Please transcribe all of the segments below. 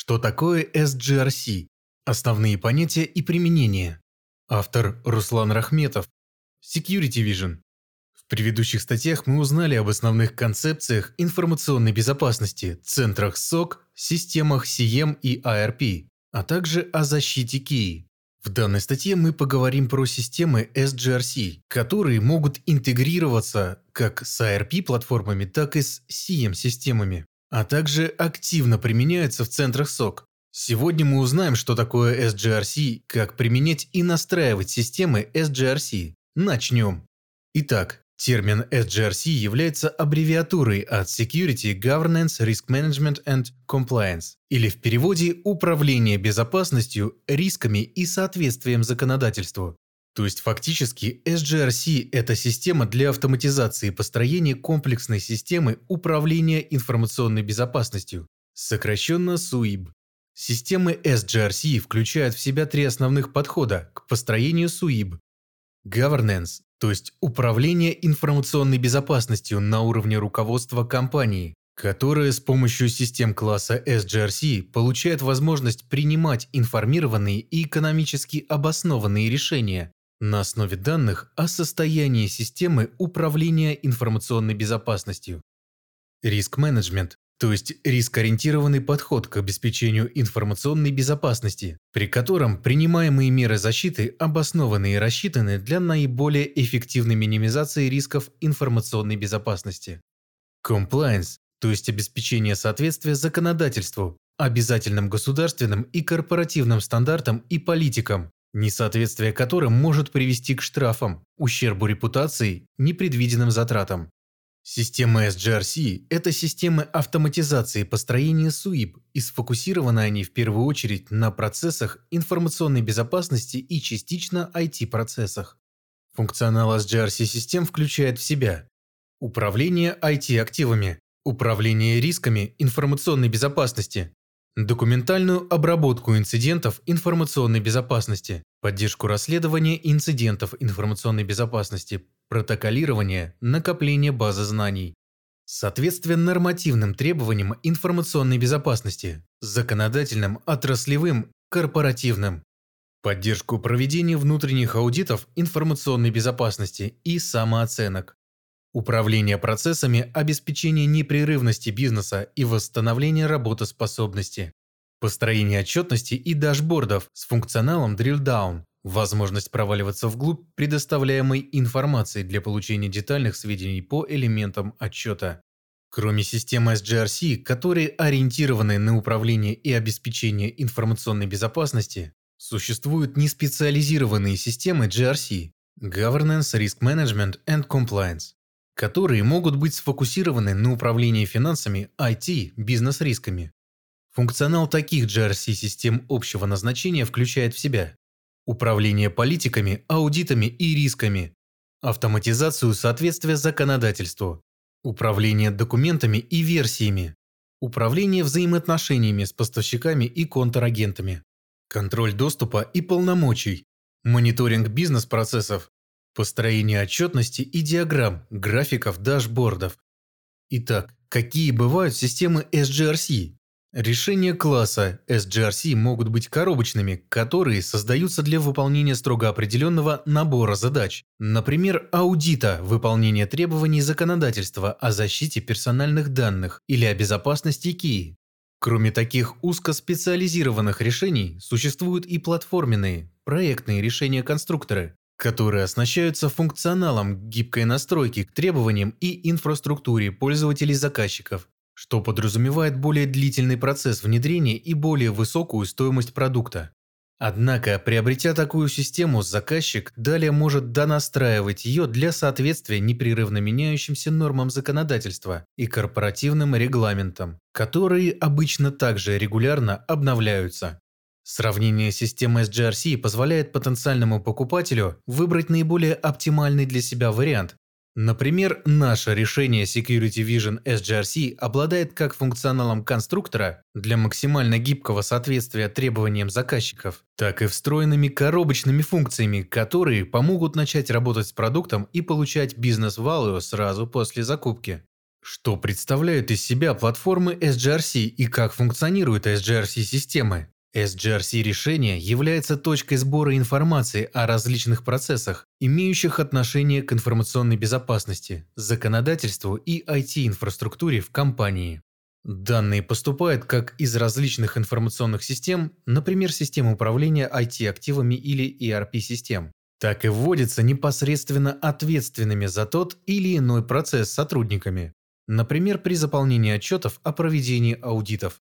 Что такое SGRC? Основные понятия и применения. Автор Руслан Рахметов. Security Vision. В предыдущих статьях мы узнали об основных концепциях информационной безопасности, центрах SOC, системах CM и ARP, а также о защите KEY. В данной статье мы поговорим про системы SGRC, которые могут интегрироваться как с ARP-платформами, так и с CM-системами а также активно применяются в центрах SOC. Сегодня мы узнаем, что такое SGRC, как применять и настраивать системы SGRC. Начнем. Итак, термин SGRC является аббревиатурой от Security, Governance, Risk Management and Compliance, или в переводе «Управление безопасностью, рисками и соответствием законодательству». То есть фактически SGRC – это система для автоматизации построения комплексной системы управления информационной безопасностью, сокращенно SUIB. Системы SGRC включают в себя три основных подхода к построению SUIB. Governance, то есть управление информационной безопасностью на уровне руководства компании, которая с помощью систем класса SGRC получает возможность принимать информированные и экономически обоснованные решения, на основе данных о состоянии системы управления информационной безопасностью. Риск-менеджмент, то есть риск-ориентированный подход к обеспечению информационной безопасности, при котором принимаемые меры защиты обоснованы и рассчитаны для наиболее эффективной минимизации рисков информационной безопасности. Compliance, то есть обеспечение соответствия законодательству, обязательным государственным и корпоративным стандартам и политикам, несоответствие которым может привести к штрафам, ущербу репутации, непредвиденным затратам. Системы SGRC – это системы автоматизации построения SUIP, и сфокусированы они в первую очередь на процессах информационной безопасности и частично IT-процессах. Функционал SGRC-систем включает в себя управление IT-активами, управление рисками информационной безопасности, Документальную обработку инцидентов информационной безопасности, поддержку расследования инцидентов информационной безопасности, протоколирование, накопление базы знаний. Соответствие нормативным требованиям информационной безопасности, законодательным, отраслевым, корпоративным. Поддержку проведения внутренних аудитов информационной безопасности и самооценок. Управление процессами обеспечение непрерывности бизнеса и восстановление работоспособности. Построение отчетности и дашбордов с функционалом Drill Down. Возможность проваливаться вглубь предоставляемой информации для получения детальных сведений по элементам отчета. Кроме системы SGRC, которые ориентированы на управление и обеспечение информационной безопасности, существуют неспециализированные системы GRC – Governance, Risk Management and Compliance которые могут быть сфокусированы на управлении финансами, IT, бизнес-рисками. Функционал таких GRC-систем общего назначения включает в себя управление политиками, аудитами и рисками, автоматизацию соответствия законодательству, управление документами и версиями, управление взаимоотношениями с поставщиками и контрагентами, контроль доступа и полномочий, мониторинг бизнес-процессов, Построение отчетности и диаграмм, графиков, дашбордов. Итак, какие бывают системы SGRC? Решения класса SGRC могут быть коробочными, которые создаются для выполнения строго определенного набора задач, например, аудита, выполнения требований законодательства о защите персональных данных или о безопасности KI. Кроме таких узкоспециализированных решений, существуют и платформенные, проектные решения-конструкторы, которые оснащаются функционалом гибкой настройки к требованиям и инфраструктуре пользователей-заказчиков, что подразумевает более длительный процесс внедрения и более высокую стоимость продукта. Однако, приобретя такую систему, заказчик далее может донастраивать ее для соответствия непрерывно меняющимся нормам законодательства и корпоративным регламентам, которые обычно также регулярно обновляются. Сравнение системы SGRC позволяет потенциальному покупателю выбрать наиболее оптимальный для себя вариант. Например, наше решение Security Vision SGRC обладает как функционалом конструктора для максимально гибкого соответствия требованиям заказчиков, так и встроенными коробочными функциями, которые помогут начать работать с продуктом и получать бизнес-value сразу после закупки. Что представляют из себя платформы SGRC и как функционируют SGRC-системы? SGRC-решение является точкой сбора информации о различных процессах, имеющих отношение к информационной безопасности, законодательству и IT-инфраструктуре в компании. Данные поступают как из различных информационных систем, например, систем управления IT-активами или ERP-систем, так и вводятся непосредственно ответственными за тот или иной процесс сотрудниками, например, при заполнении отчетов о проведении аудитов.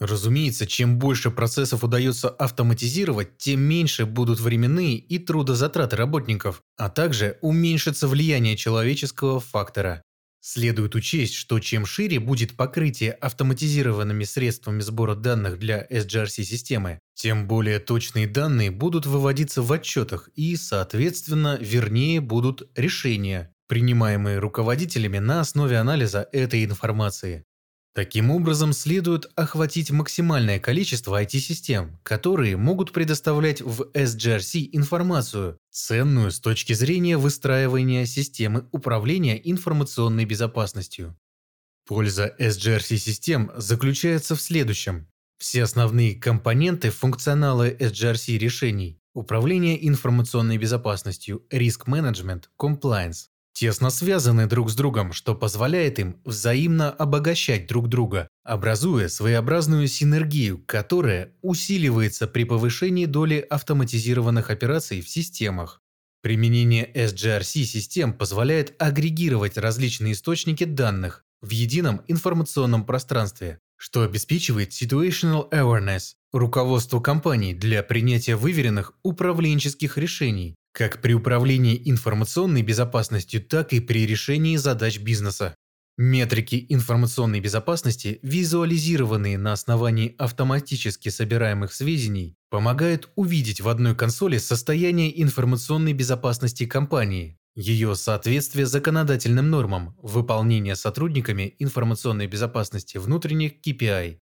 Разумеется, чем больше процессов удается автоматизировать, тем меньше будут временные и трудозатраты работников, а также уменьшится влияние человеческого фактора. Следует учесть, что чем шире будет покрытие автоматизированными средствами сбора данных для SGRC-системы, тем более точные данные будут выводиться в отчетах и, соответственно, вернее будут решения, принимаемые руководителями на основе анализа этой информации. Таким образом, следует охватить максимальное количество IT-систем, которые могут предоставлять в SGRC информацию, ценную с точки зрения выстраивания системы управления информационной безопасностью. Польза SGRC-систем заключается в следующем. Все основные компоненты функционала SGRC решений – управление информационной безопасностью, риск-менеджмент, compliance тесно связаны друг с другом, что позволяет им взаимно обогащать друг друга, образуя своеобразную синергию, которая усиливается при повышении доли автоматизированных операций в системах. Применение SGRC-систем позволяет агрегировать различные источники данных в едином информационном пространстве, что обеспечивает situational awareness, руководство компаний для принятия выверенных управленческих решений, как при управлении информационной безопасностью, так и при решении задач бизнеса. Метрики информационной безопасности, визуализированные на основании автоматически собираемых сведений, помогают увидеть в одной консоли состояние информационной безопасности компании, ее соответствие законодательным нормам, выполнение сотрудниками информационной безопасности внутренних KPI,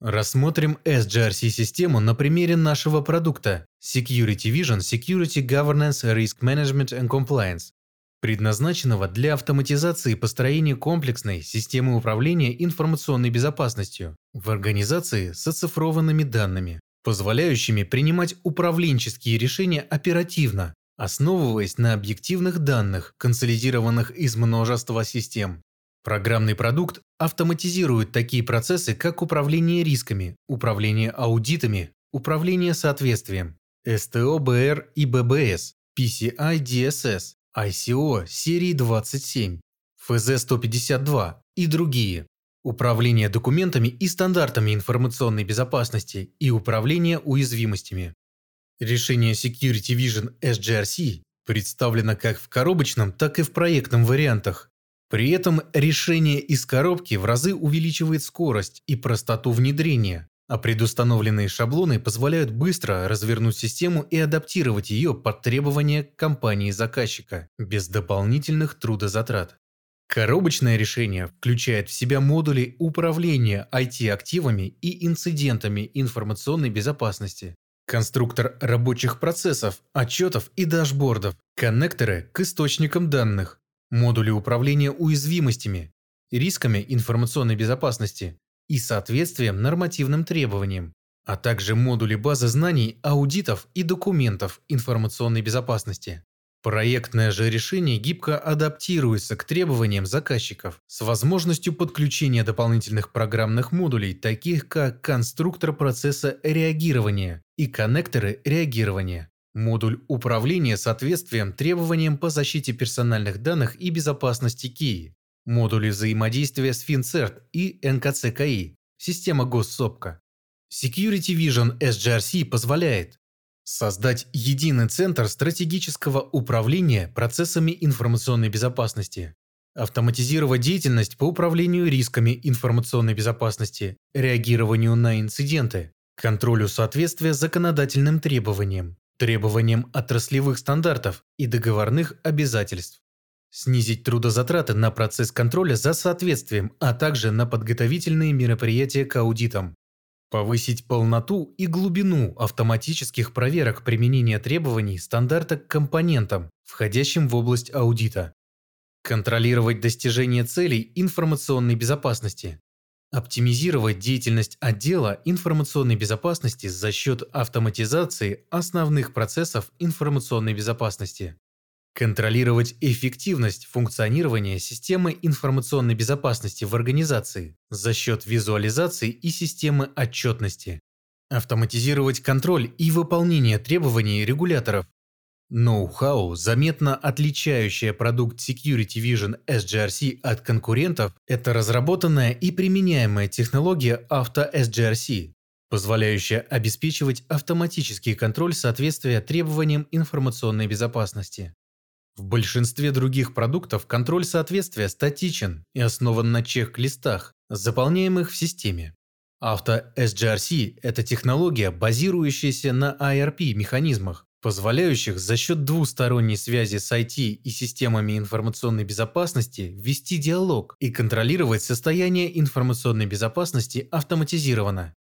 Рассмотрим SGRC-систему на примере нашего продукта Security Vision Security Governance Risk Management and Compliance, предназначенного для автоматизации построения комплексной системы управления информационной безопасностью в организации с оцифрованными данными, позволяющими принимать управленческие решения оперативно, основываясь на объективных данных, консолидированных из множества систем. Программный продукт автоматизирует такие процессы, как управление рисками, управление аудитами, управление соответствием, СТО, БР и ББС, PCI DSS, ICO серии 27, ФЗ-152 и другие, управление документами и стандартами информационной безопасности и управление уязвимостями. Решение Security Vision SGRC представлено как в коробочном, так и в проектном вариантах при этом решение из коробки в разы увеличивает скорость и простоту внедрения, а предустановленные шаблоны позволяют быстро развернуть систему и адаптировать ее под требования компании-заказчика, без дополнительных трудозатрат. Коробочное решение включает в себя модули управления IT-активами и инцидентами информационной безопасности, конструктор рабочих процессов, отчетов и дашбордов, коннекторы к источникам данных, модули управления уязвимостями, рисками информационной безопасности и соответствием нормативным требованиям, а также модули базы знаний, аудитов и документов информационной безопасности. Проектное же решение гибко адаптируется к требованиям заказчиков с возможностью подключения дополнительных программных модулей, таких как конструктор процесса реагирования и коннекторы реагирования. Модуль управления соответствием требованиям по защите персональных данных и безопасности КИИ. Модули взаимодействия с FinCERT и НКЦ-КИ. Система госсопка. Security Vision SGRC позволяет создать единый центр стратегического управления процессами информационной безопасности, автоматизировать деятельность по управлению рисками информационной безопасности, реагированию на инциденты, контролю соответствия законодательным требованиям, требованиям отраслевых стандартов и договорных обязательств. Снизить трудозатраты на процесс контроля за соответствием, а также на подготовительные мероприятия к аудитам. Повысить полноту и глубину автоматических проверок применения требований стандарта к компонентам, входящим в область аудита. контролировать достижение целей информационной безопасности, оптимизировать деятельность отдела информационной безопасности за счет автоматизации основных процессов информационной безопасности, контролировать эффективность функционирования системы информационной безопасности в организации за счет визуализации и системы отчетности, автоматизировать контроль и выполнение требований регуляторов, Ноу-хау, заметно отличающее продукт Security Vision SGRC от конкурентов, это разработанная и применяемая технология Auto-SGRC, позволяющая обеспечивать автоматический контроль соответствия требованиям информационной безопасности. В большинстве других продуктов контроль соответствия статичен и основан на чек-листах, заполняемых в системе. Auto-SGRC – это технология, базирующаяся на IRP-механизмах, позволяющих за счет двусторонней связи с IT и системами информационной безопасности вести диалог и контролировать состояние информационной безопасности автоматизированно.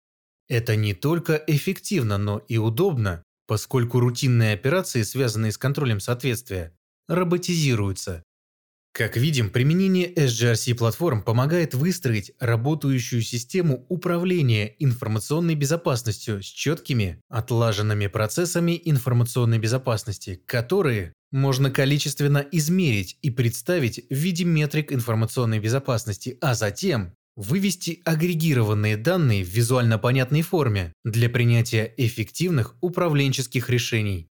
Это не только эффективно, но и удобно, поскольку рутинные операции, связанные с контролем соответствия, роботизируются, как видим, применение SGRC-платформ помогает выстроить работающую систему управления информационной безопасностью с четкими, отлаженными процессами информационной безопасности, которые можно количественно измерить и представить в виде метрик информационной безопасности, а затем вывести агрегированные данные в визуально понятной форме для принятия эффективных управленческих решений.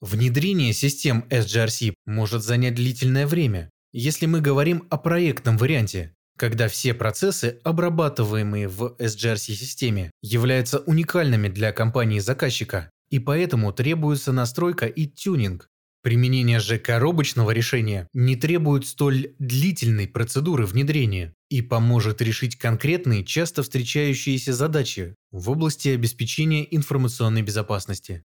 Внедрение систем SGRC может занять длительное время, если мы говорим о проектном варианте, когда все процессы, обрабатываемые в SGRC-системе, являются уникальными для компании-заказчика, и поэтому требуется настройка и тюнинг. Применение же коробочного решения не требует столь длительной процедуры внедрения и поможет решить конкретные, часто встречающиеся задачи в области обеспечения информационной безопасности.